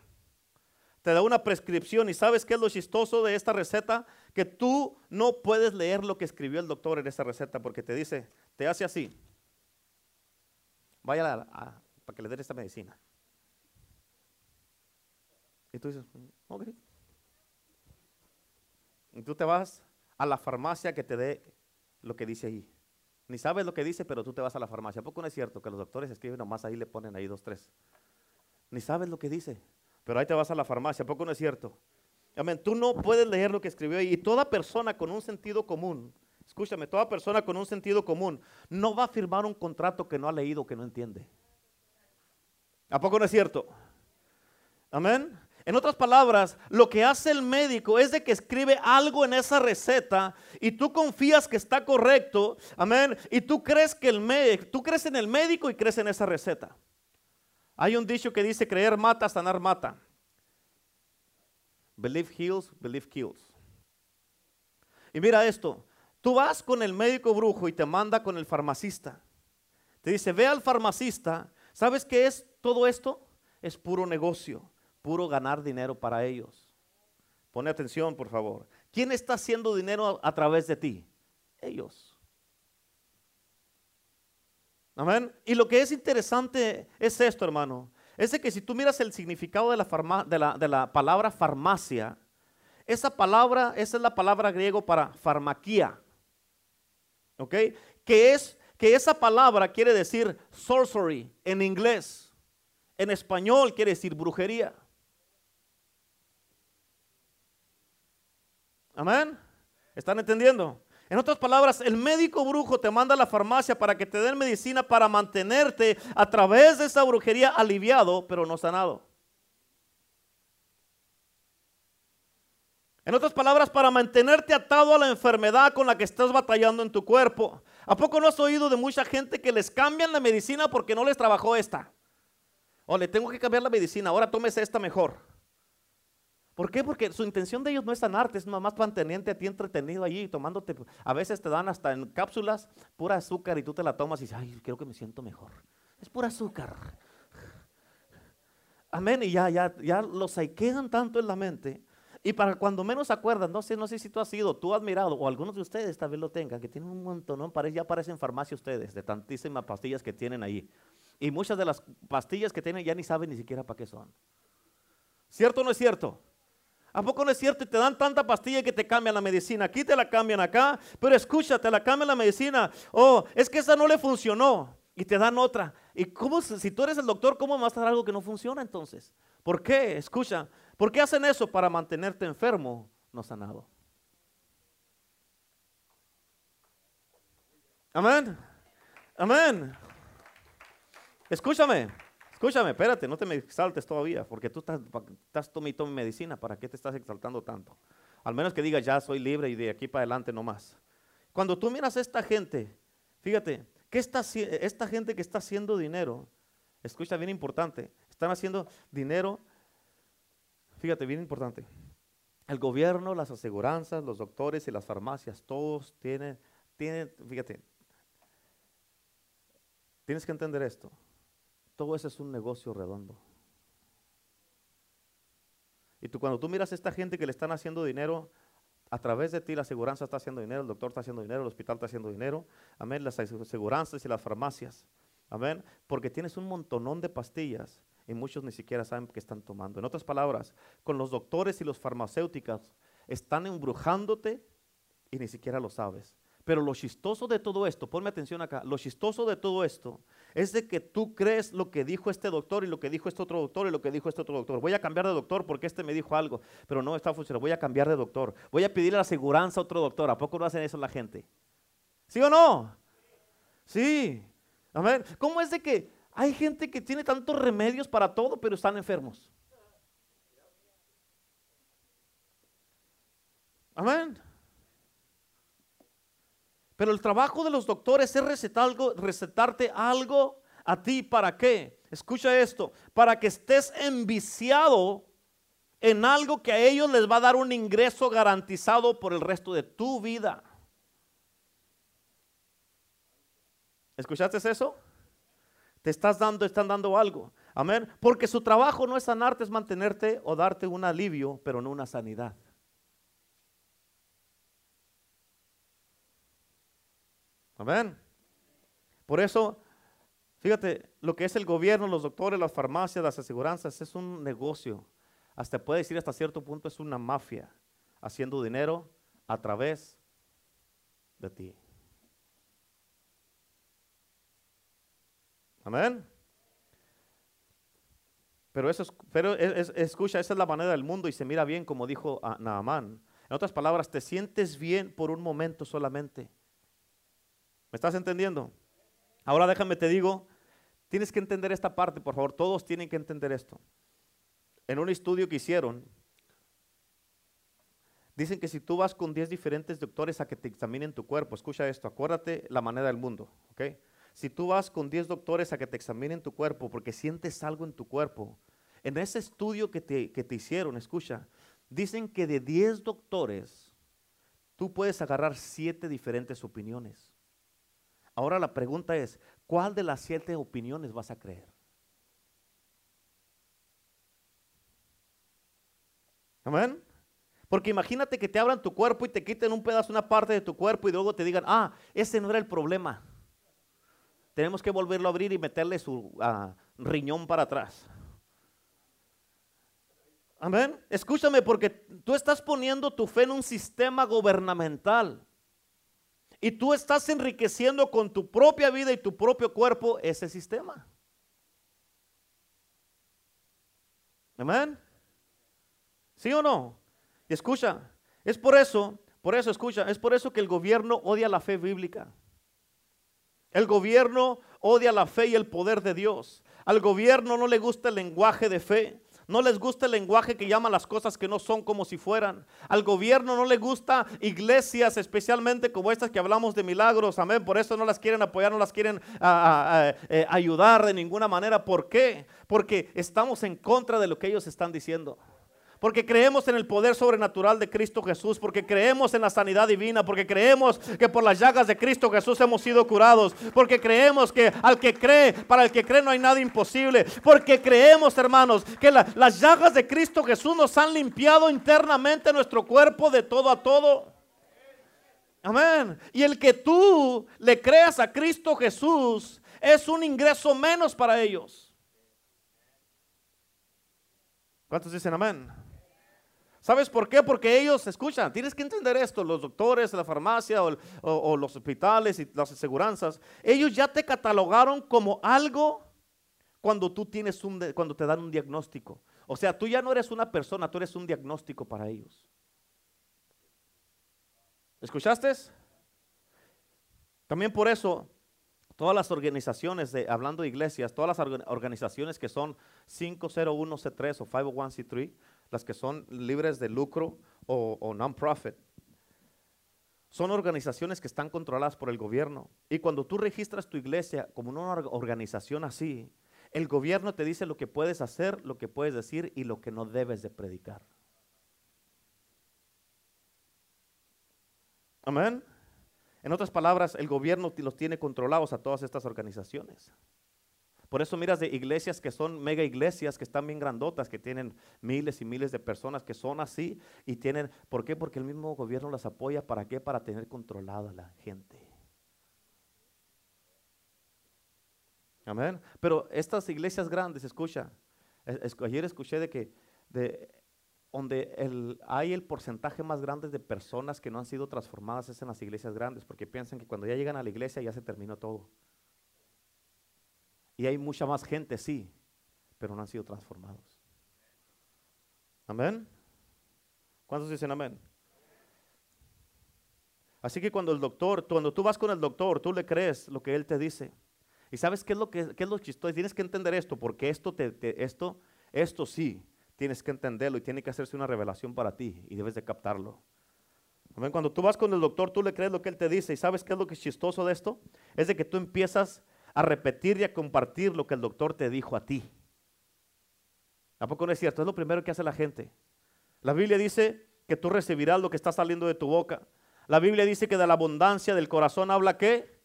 te da una prescripción y sabes qué es lo chistoso de esta receta, que tú no puedes leer lo que escribió el doctor en esa receta porque te dice, te hace así, vaya para que le den esta medicina. Y tú dices, ok. Y tú te vas a la farmacia que te dé lo que dice ahí. Ni sabes lo que dice, pero tú te vas a la farmacia. ¿A poco no es cierto que los doctores escriben nomás ahí le ponen ahí dos, tres? Ni sabes lo que dice, pero ahí te vas a la farmacia. ¿A poco no es cierto? Amén. Tú no puedes leer lo que escribió ahí. Y toda persona con un sentido común, escúchame, toda persona con un sentido común no va a firmar un contrato que no ha leído, que no entiende. ¿A poco no es cierto? Amén. En otras palabras, lo que hace el médico es de que escribe algo en esa receta y tú confías que está correcto, amén, y tú crees que el médico, tú crees en el médico y crees en esa receta. Hay un dicho que dice creer mata, sanar mata. Believe heals, believe kills. Y mira esto, tú vas con el médico brujo y te manda con el farmacista. Te dice, ve al farmacista, ¿sabes qué es todo esto? es puro negocio, puro ganar dinero para ellos. Pone atención, por favor. ¿Quién está haciendo dinero a, través de ti? Ellos. Amén. Y lo que es interesante es esto, hermano. Es de que si tú miras el significado de la, palabra farmacia, esa palabra, esa es la palabra griego para farmaquía. ¿Ok? Que es que esa palabra quiere decir sorcery en inglés. En español quiere decir brujería. Amén. ¿Están entendiendo? En otras palabras, el médico brujo te manda a la farmacia para que te den medicina para mantenerte a través de esa brujería aliviado, pero no sanado. En otras palabras, para mantenerte atado a la enfermedad con la que estás batallando en tu cuerpo. ¿A poco no has oído de mucha gente que les cambian la medicina porque no les trabajó esta? O le tengo que cambiar la medicina, ahora tómese esta mejor. ¿Por qué? Porque su intención de ellos no es sanarte, es nomás mantenerte a ti entretenido allí, tomándote, a veces te dan hasta en cápsulas pura azúcar y tú te la tomas y dices, ay, creo que me siento mejor. Es pura azúcar. Amén, y ya, ya, ya los quedan tanto en la mente. Y para cuando menos se acuerdan, no sé, no sé si tú has sido, tú has mirado, o algunos de ustedes tal vez lo tengan, que tienen un montón, ¿no? ya parecen farmacia ustedes, de tantísimas pastillas que tienen ahí. Y muchas de las pastillas que tienen ya ni saben ni siquiera para qué son. ¿Cierto o no es cierto? ¿A poco no es cierto? Te dan tanta pastilla que te cambian la medicina. Aquí te la cambian acá, pero escúchate, la cambian la medicina. Oh, es que esa no le funcionó y te dan otra. ¿Y cómo, si tú eres el doctor, cómo vas a dar algo que no funciona entonces? ¿Por qué? Escucha, ¿por qué hacen eso? Para mantenerte enfermo, no sanado. Amén. Amén. Escúchame. Escúchame, espérate, no te me exaltes todavía, porque tú estás, estás medicina, ¿para qué te estás exaltando tanto? Al menos que digas, ya soy libre y de aquí para adelante no más. Cuando tú miras a esta gente, fíjate, ¿qué está, esta gente que está haciendo dinero, escucha bien importante, están haciendo dinero, fíjate, bien importante. El gobierno, las aseguranzas, los doctores y las farmacias, todos tienen, tienen, fíjate, tienes que entender esto. Todo eso es un negocio redondo. Y tú cuando tú miras a esta gente que le están haciendo dinero, a través de ti la aseguranza está haciendo dinero, el doctor está haciendo dinero, el hospital está haciendo dinero, amén, las aseguranzas y las farmacias, amén, porque tienes un montonón de pastillas y muchos ni siquiera saben qué están tomando. En otras palabras, con los doctores y los farmacéuticos están embrujándote y ni siquiera lo sabes. Pero lo chistoso de todo esto, ponme atención acá, lo chistoso de todo esto es de que tú crees lo que dijo este doctor y lo que dijo este otro doctor y lo que dijo este otro doctor. Voy a cambiar de doctor porque este me dijo algo, pero no está funcionando. Voy a cambiar de doctor. Voy a pedirle la aseguranza a otro doctor. ¿A poco no hacen eso la gente? ¿Sí o no? Sí. A ver, ¿cómo es de que hay gente que tiene tantos remedios para todo, pero están enfermos? Amén. Pero el trabajo de los doctores es recetar algo, recetarte algo a ti. ¿Para qué? Escucha esto. Para que estés enviciado en algo que a ellos les va a dar un ingreso garantizado por el resto de tu vida. ¿Escuchaste eso? Te estás dando, están dando algo. Amén. Porque su trabajo no es sanarte, es mantenerte o darte un alivio, pero no una sanidad. Amén. Por eso, fíjate, lo que es el gobierno, los doctores, las farmacias, las aseguranzas, es un negocio. Hasta puede decir hasta cierto punto es una mafia haciendo dinero a través de ti. Amén. Pero eso es, pero escucha, esa es la manera del mundo y se mira bien como dijo Naamán. En otras palabras, te sientes bien por un momento solamente. ¿Me estás entendiendo? Ahora déjame te digo, tienes que entender esta parte, por favor, todos tienen que entender esto. En un estudio que hicieron, dicen que si tú vas con 10 diferentes doctores a que te examinen tu cuerpo, escucha esto, acuérdate la manera del mundo, ¿ok? Si tú vas con 10 doctores a que te examinen tu cuerpo porque sientes algo en tu cuerpo, en ese estudio que te, que te hicieron, escucha, dicen que de 10 doctores, tú puedes agarrar 7 diferentes opiniones. Ahora la pregunta es, ¿cuál de las siete opiniones vas a creer? Amén. Porque imagínate que te abran tu cuerpo y te quiten un pedazo, una parte de tu cuerpo y luego te digan, ah, ese no era el problema. Tenemos que volverlo a abrir y meterle su ah, riñón para atrás. Amén. Escúchame porque tú estás poniendo tu fe en un sistema gubernamental. Y tú estás enriqueciendo con tu propia vida y tu propio cuerpo ese sistema. Amén. ¿Sí o no? Y escucha, es por eso, por eso escucha, es por eso que el gobierno odia la fe bíblica. El gobierno odia la fe y el poder de Dios. Al gobierno no le gusta el lenguaje de fe. No les gusta el lenguaje que llama las cosas que no son como si fueran. Al gobierno no le gusta iglesias, especialmente como estas que hablamos de milagros. Amén. Por eso no las quieren apoyar, no las quieren eh, ayudar de ninguna manera. ¿Por qué? Porque estamos en contra de lo que ellos están diciendo porque creemos en el poder sobrenatural de Cristo Jesús, porque creemos en la sanidad divina, porque creemos que por las llagas de Cristo Jesús hemos sido curados, porque creemos que al que cree, para el que cree no hay nada imposible, porque creemos, hermanos, que las llagas de Cristo Jesús nos han limpiado internamente nuestro cuerpo de todo a todo. Amén. Y el que tú le creas a Cristo Jesús es un ingreso menos para ellos. ¿Cuántos dicen amén? ¿Sabes por qué? Porque ellos, escuchan, tienes que entender esto, los doctores, la farmacia o, los hospitales y las aseguranzas, ellos ya te catalogaron como algo cuando tú tienes un, cuando te dan un diagnóstico. O sea, tú ya no eres una persona, tú eres un diagnóstico para ellos. ¿Escuchaste? También por eso, todas las organizaciones, de, hablando de iglesias, todas las organizaciones que son 501C3 o 501C3, las que son libres de lucro o, non-profit, son organizaciones que están controladas por el gobierno. Y cuando tú registras tu iglesia como una organización así, el gobierno te dice lo que puedes hacer, lo que puedes decir y lo que no debes de predicar. Amén. En otras palabras, el gobierno los tiene controlados a todas estas organizaciones. Por eso miras de iglesias que son mega iglesias, que están bien grandotas, que tienen miles y miles de personas que son así y tienen, ¿por qué? Porque el mismo gobierno las apoya, ¿para qué? Para tener controlada la gente. Amén. Pero estas iglesias grandes, escucha, ayer escuché de que de, donde el, hay el porcentaje más grande de personas que no han sido transformadas es en las iglesias grandes, porque piensan que cuando ya llegan a la iglesia ya se terminó todo. Y hay mucha más gente, sí, pero no han sido transformados. Amén. ¿Cuántos dicen amén? Así que cuando el doctor, cuando tú vas con el doctor, tú le crees lo que él te dice. Y sabes qué es lo que qué es lo chistoso. Tienes que entender esto, porque esto te, esto, esto sí, tienes que entenderlo y tiene que hacerse una revelación para ti y debes de captarlo. Amén. Cuando tú vas con el doctor, tú le crees lo que él te dice. ¿Y sabes qué es lo que es chistoso de esto? Es de que tú empiezas a repetir y a compartir lo que el doctor te dijo a ti. ¿A poco no es cierto? Es lo primero que hace la gente. La Biblia dice que tú recibirás lo que está saliendo de tu boca. La Biblia dice que de la abundancia del corazón habla qué?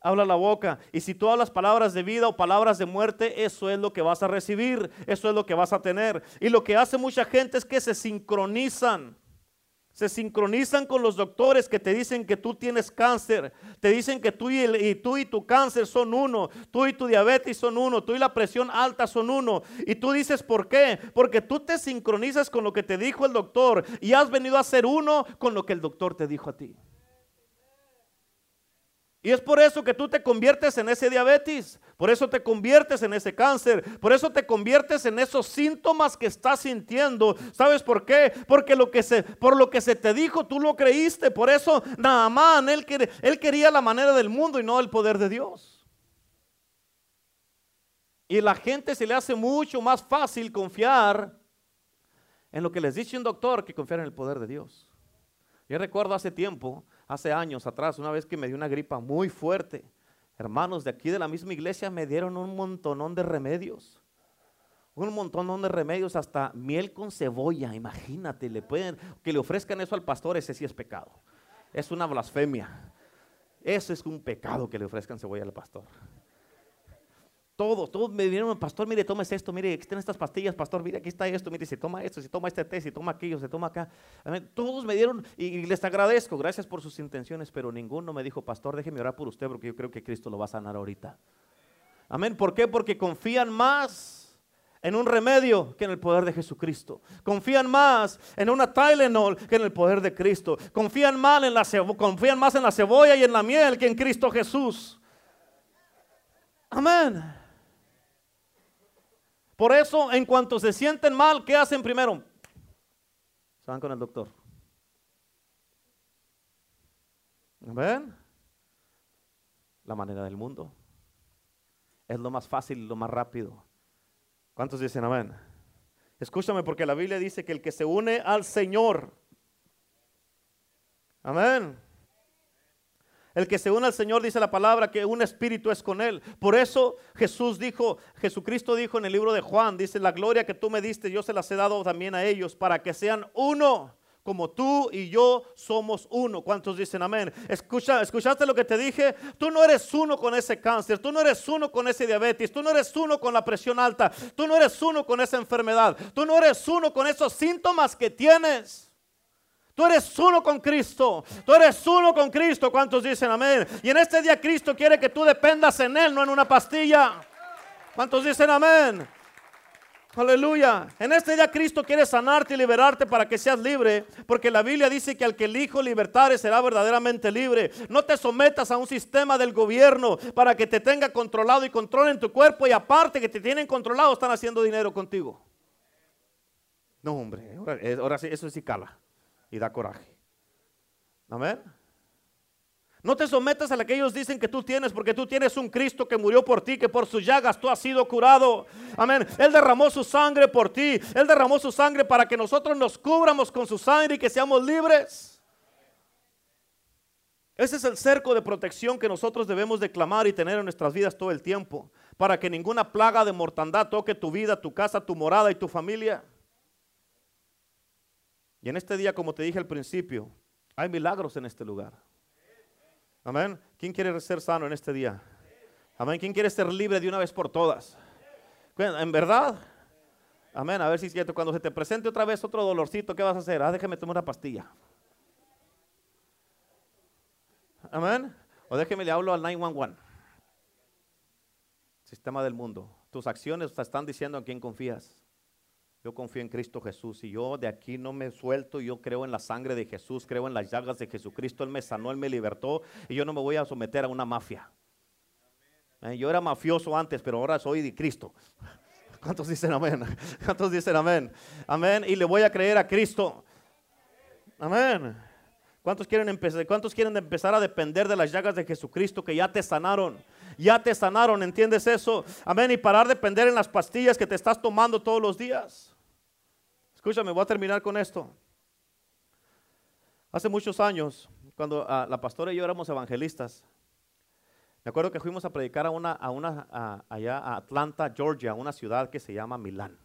Habla la boca. Y si tú hablas palabras de vida o palabras de muerte, eso es lo que vas a recibir, eso es lo que vas a tener. Y lo que hace mucha gente es que se sincronizan se sincronizan con los doctores que te dicen que tú tienes cáncer, te dicen que tú y, tú y tu cáncer son uno, tú y tu diabetes son uno, tú y la presión alta son uno. Y tú dices, ¿por qué? Porque tú te sincronizas con lo que te dijo el doctor y has venido a ser uno con lo que el doctor te dijo a ti. Y es por eso que tú te conviertes en ese diabetes, por eso te conviertes en ese cáncer, por eso te conviertes en esos síntomas que estás sintiendo. ¿Sabes por qué? Porque lo que se, por lo que se te dijo, tú lo creíste. Por eso Naamán, él, él quería la manera del mundo y no el poder de Dios. Y la gente se le hace mucho más fácil confiar en lo que les dice un doctor que confiar en el poder de Dios. Yo recuerdo hace tiempo hace años atrás, una vez que me dio una gripa muy fuerte. Hermanos de aquí de la misma iglesia me dieron un montonón de remedios. Un montón de remedios, hasta miel con cebolla. Imagínate, le pueden, que le ofrezcan eso al pastor, ese sí es pecado. Es una blasfemia. Eso es un pecado que le ofrezcan cebolla al pastor todos, todos me dijeron, pastor, mire, tomes esto, mire, aquí están estas pastillas, pastor, mire, aquí está esto, mire, si toma esto, si toma este té, si toma aquello, se toma acá. Todos me dieron, y, les agradezco, gracias por sus intenciones, pero ninguno me dijo, pastor, déjeme orar por usted, porque yo creo que Cristo lo va a sanar ahorita. Amén, ¿por qué? Porque confían más en un remedio que en el poder de Jesucristo. Confían más en una Tylenol que en el poder de Cristo. Confían más en la, confían más en la cebolla y en la miel que en Cristo Jesús. Amén. Por eso, en cuanto se sienten mal, ¿qué hacen primero? Se van con el doctor. Amén. La manera del mundo. Es lo más fácil, lo más rápido. ¿Cuántos dicen amén? Escúchame porque la Biblia dice que el que se une al Señor, amén, el que se une al Señor dice la palabra que un espíritu es con él. Por eso Jesús dijo, Jesucristo dijo en el libro de Juan, dice, la gloria que tú me diste, yo se las he dado también a ellos para que sean uno. Como tú y yo somos uno. ¿Cuántos dicen amén? Escucha, ¿Escuchaste lo que te dije? Tú no eres uno con ese cáncer, tú no eres uno con ese diabetes, tú no eres uno con la presión alta, tú no eres uno con esa enfermedad, tú no eres uno con esos síntomas que tienes. Tú eres uno con Cristo. Tú eres uno con Cristo. ¿Cuántos dicen amén? Y en este día Cristo quiere que tú dependas en Él, no en una pastilla. ¿Cuántos dicen amén? Aleluya. En este día Cristo quiere sanarte y liberarte para que seas libre, porque la Biblia dice que al que el Hijo libertare será verdaderamente libre. No te sometas a un sistema del gobierno para que te tenga controlado y controlen tu cuerpo y aparte que te tienen controlado están haciendo dinero contigo. No, hombre, ahora, sí, eso sí cala y da coraje. Amén. No te sometas a lo que ellos dicen que tú tienes, porque tú tienes un Cristo que murió por ti, que por sus llagas tú has sido curado. Amén. Él derramó su sangre por ti. Él derramó su sangre para que nosotros nos cubramos con su sangre y que seamos libres. Ese es el cerco de protección que nosotros debemos declamar y tener en nuestras vidas todo el tiempo, para que ninguna plaga de mortandad toque tu vida, tu casa, tu morada y tu familia. Y en este día, como te dije al principio, hay milagros en este lugar. Amén. ¿Quién quiere ser sano en este día? Amén. ¿Quién quiere ser libre de una vez por todas? ¿En verdad? Amén. A ver si es cierto. Cuando se te presente otra vez otro dolorcito, ¿qué vas a hacer? Ah, déjeme tomar una pastilla. Amén. O déjeme le hablo al 911. Sistema del mundo. Tus acciones te están diciendo en quién confías. Yo confío en Cristo Jesús y yo de aquí no me suelto. Yo creo en la sangre de Jesús, creo en las llagas de Jesucristo. Él me sanó, Él me libertó y yo no me voy a someter a una mafia. Eh, yo era mafioso antes, pero ahora soy de Cristo. ¿Cuántos dicen amén? ¿Cuántos dicen amén? Amén. Y le voy a creer a Cristo. Amén. ¿Cuántos quieren, empezar, ¿Cuántos quieren empezar a depender de las llagas de Jesucristo que ya te sanaron? Ya te sanaron, ¿entiendes eso? Amén. Y parar de depender en las pastillas que te estás tomando todos los días. Escúchame, voy a terminar con esto. Hace muchos años, cuando ah, la pastora y yo éramos evangelistas, me acuerdo que fuimos a predicar a una, a una allá a Atlanta, Georgia, una ciudad que se llama Milán.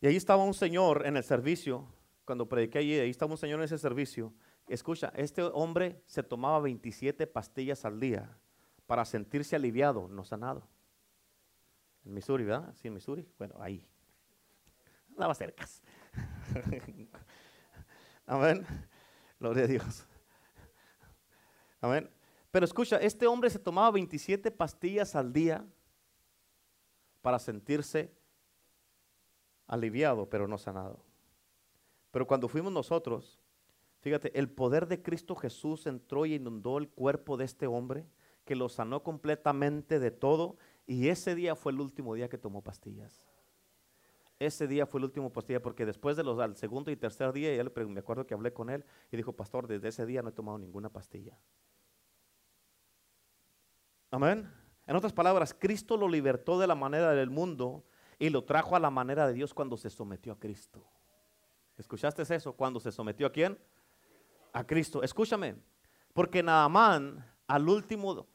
Y ahí estaba un señor en el servicio, cuando prediqué allí, ahí estaba un señor en ese servicio. Escucha, este hombre se tomaba 27 pastillas al día para sentirse aliviado, no sanado. En Missouri, ¿verdad? Sí, en Missouri. Bueno, ahí andaba cerca. Amén. Gloria a Dios. Amén. Pero escucha, este hombre se tomaba 27 pastillas al día para sentirse aliviado, pero no sanado. Pero cuando fuimos nosotros, fíjate, el poder de Cristo Jesús entró y inundó el cuerpo de este hombre, que lo sanó completamente de todo, y ese día fue el último día que tomó pastillas ese día fue el último pastilla porque después de los al segundo y tercer día, ya me acuerdo que hablé con él y dijo, pastor, desde ese día no he tomado ninguna pastilla. Amén. En otras palabras, Cristo lo libertó de la manera del mundo y lo trajo a la manera de Dios cuando se sometió a Cristo. ¿Escuchaste eso? Cuando se sometió a quién? A Cristo. Escúchame, porque Naamán al último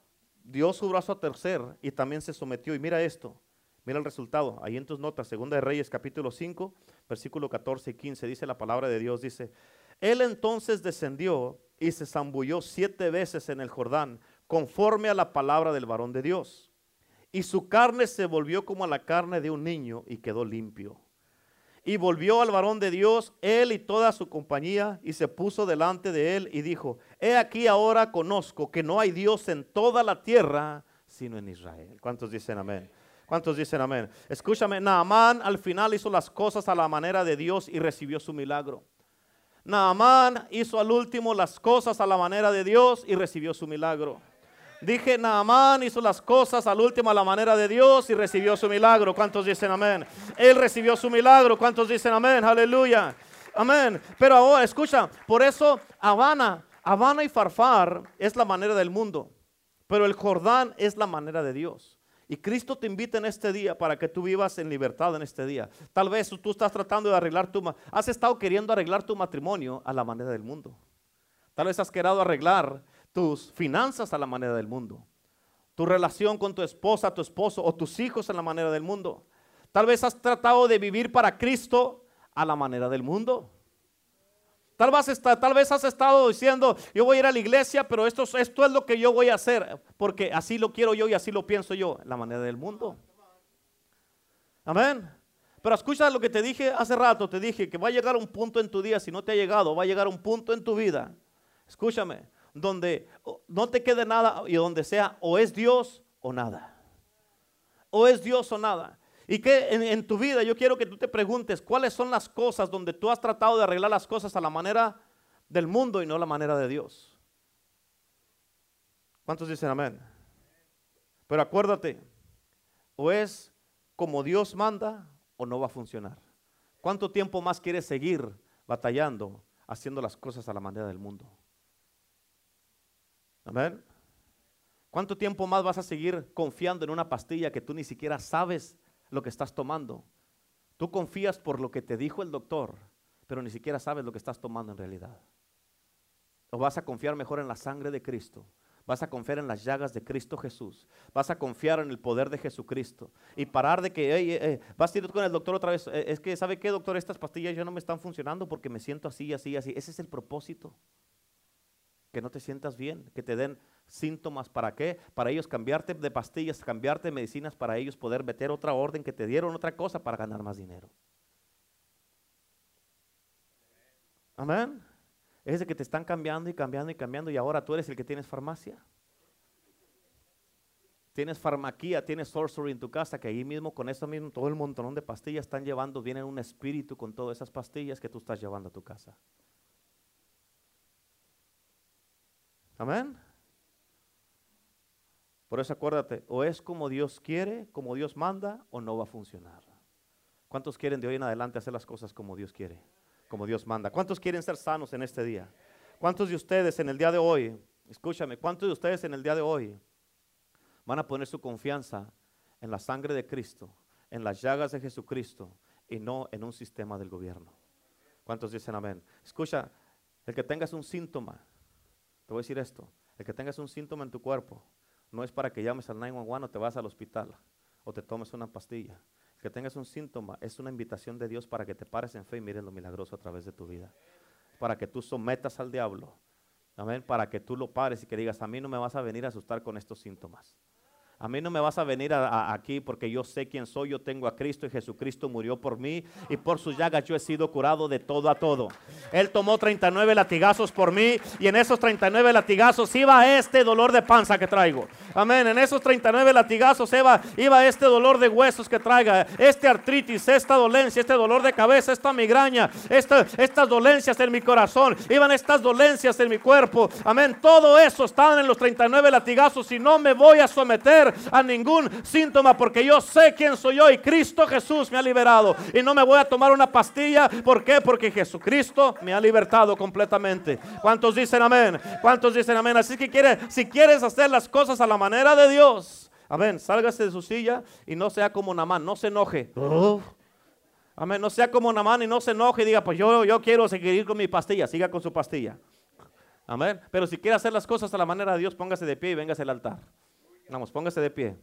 dio su brazo a tercer y también se sometió. Y mira esto, Mira el resultado. Ahí en tus notas, Segunda de Reyes capítulo 5, versículo 14 y 15, dice la palabra de Dios, dice, Él entonces descendió y se zambulló siete veces en el Jordán, conforme a la palabra del varón de Dios. y su carne se volvió como a la carne de un niño y quedó limpio. Y volvió al varón de Dios, él y toda su compañía, y se puso delante de él y dijo, he aquí ahora conozco que no hay Dios en toda la tierra, sino en Israel. ¿Cuántos dicen amén? ¿Cuántos dicen amén? Escúchame, Naamán al final hizo las cosas a la manera de Dios y recibió su milagro. Naamán hizo al último las cosas a la manera de Dios y recibió su milagro. Dije, Naamán hizo las cosas al último a la manera de Dios y recibió su milagro. ¿Cuántos dicen amén? Él recibió su milagro. ¿Cuántos dicen amén? Aleluya. Amén. Pero ahora, escucha, por eso Habana, Habana y Farfar es la manera del mundo. Pero el Jordán es la manera de Dios. Y Cristo te invita en este día para que tú vivas en libertad en este día. Tal vez tú estás tratando de arreglar tu, has estado queriendo arreglar tu matrimonio a la manera del mundo. Tal vez has querido arreglar tus finanzas a la manera del mundo, tu relación con tu esposa, tu esposo o tus hijos a la manera del mundo. Tal vez has tratado de vivir para Cristo a la manera del mundo. Tal vez, tal vez has estado diciendo, yo voy a ir a la iglesia, pero esto, esto es lo que yo voy a hacer, porque así lo quiero yo y así lo pienso yo, la manera del mundo. Amén. Pero escucha lo que te dije hace rato, te dije que va a llegar un punto en tu día, si no te ha llegado, va a llegar un punto en tu vida. Escúchame, donde no te quede nada y donde sea o es Dios o nada. O es Dios o nada. Y que en, tu vida yo quiero que tú te preguntes cuáles son las cosas donde tú has tratado de arreglar las cosas a la manera del mundo y no a la manera de Dios. ¿Cuántos dicen amén? Pero acuérdate, o es como Dios manda o no va a funcionar. ¿Cuánto tiempo más quieres seguir batallando haciendo las cosas a la manera del mundo? Amén. ¿Cuánto tiempo más vas a seguir confiando en una pastilla que tú ni siquiera sabes lo que estás tomando? Tú confías por lo que te dijo el doctor, pero ni siquiera sabes lo que estás tomando en realidad. ¿O vas a confiar mejor en la sangre de Cristo? Vas a confiar en las llagas de Cristo Jesús. Vas a confiar en el poder de Jesucristo. Y parar de que, vas a ir con el doctor otra vez. Eh, es que, ¿sabe qué, doctor? Estas pastillas ya no me están funcionando porque me siento así, así, así. Ese es el propósito que no te sientas bien, que te den síntomas. ¿Para qué? Para ellos cambiarte de pastillas, cambiarte de medicinas, para ellos poder meter otra orden, que te dieron otra cosa para ganar más dinero. Amén. Es de que te están cambiando y cambiando y cambiando y ahora tú eres el que tienes farmacia. Tienes farmaquía, tienes sorcery en tu casa, que ahí mismo con eso mismo, todo el montón de pastillas están llevando, viene un espíritu con todas esas pastillas que tú estás llevando a tu casa. Amén. Por eso acuérdate, o es como Dios quiere, como Dios manda, o no va a funcionar. ¿Cuántos quieren de hoy en adelante hacer las cosas como Dios quiere, como Dios manda? ¿Cuántos quieren ser sanos en este día? ¿Cuántos de ustedes en el día de hoy, escúchame, cuántos de ustedes en el día de hoy van a poner su confianza en la sangre de Cristo, en las llagas de Jesucristo y no en un sistema del gobierno? ¿Cuántos dicen amén? Escucha, el que tengas un síntoma, te voy a decir esto, el que tengas un síntoma en tu cuerpo no es para que llames al 911 o te vas al hospital o te tomes una pastilla. El que tengas un síntoma es una invitación de Dios para que te pares en fe y mires lo milagroso a través de tu vida. Para que tú sometas al diablo. Amén. Para que tú lo pares y que digas, a mí no me vas a venir a asustar con estos síntomas. A mí no me vas a venir aquí porque yo sé quién soy, yo tengo a Cristo y Jesucristo murió por mí y por sus llagas yo he sido curado de todo a todo. Él tomó 39 latigazos por mí y en esos 39 latigazos iba este dolor de panza que traigo. Amén, en esos 39 latigazos iba, iba este dolor de huesos que traiga, este artritis, esta dolencia, este dolor de cabeza, esta migraña, estas dolencias en mi corazón, iban estas dolencias en mi cuerpo. Amén, todo eso estaba en los 39 latigazos y no me voy a someter a ningún síntoma porque yo sé quién soy yo y Cristo Jesús me ha liberado. Y no me voy a tomar una pastilla. ¿Por qué? Porque Jesucristo me ha libertado completamente. ¿Cuántos dicen amén? ¿Cuántos dicen amén? Así que quiere, si quieres hacer las cosas a la manera de Dios, amén, sálgase de su silla y no sea como Namán, no se enoje. Amén, no sea como Namán y no se enoje y diga, pues yo, yo quiero seguir con mi pastilla, siga con su pastilla. Amén. Pero si quiere hacer las cosas a la manera de Dios, póngase de pie y véngase al altar. Vamos, póngase de pie.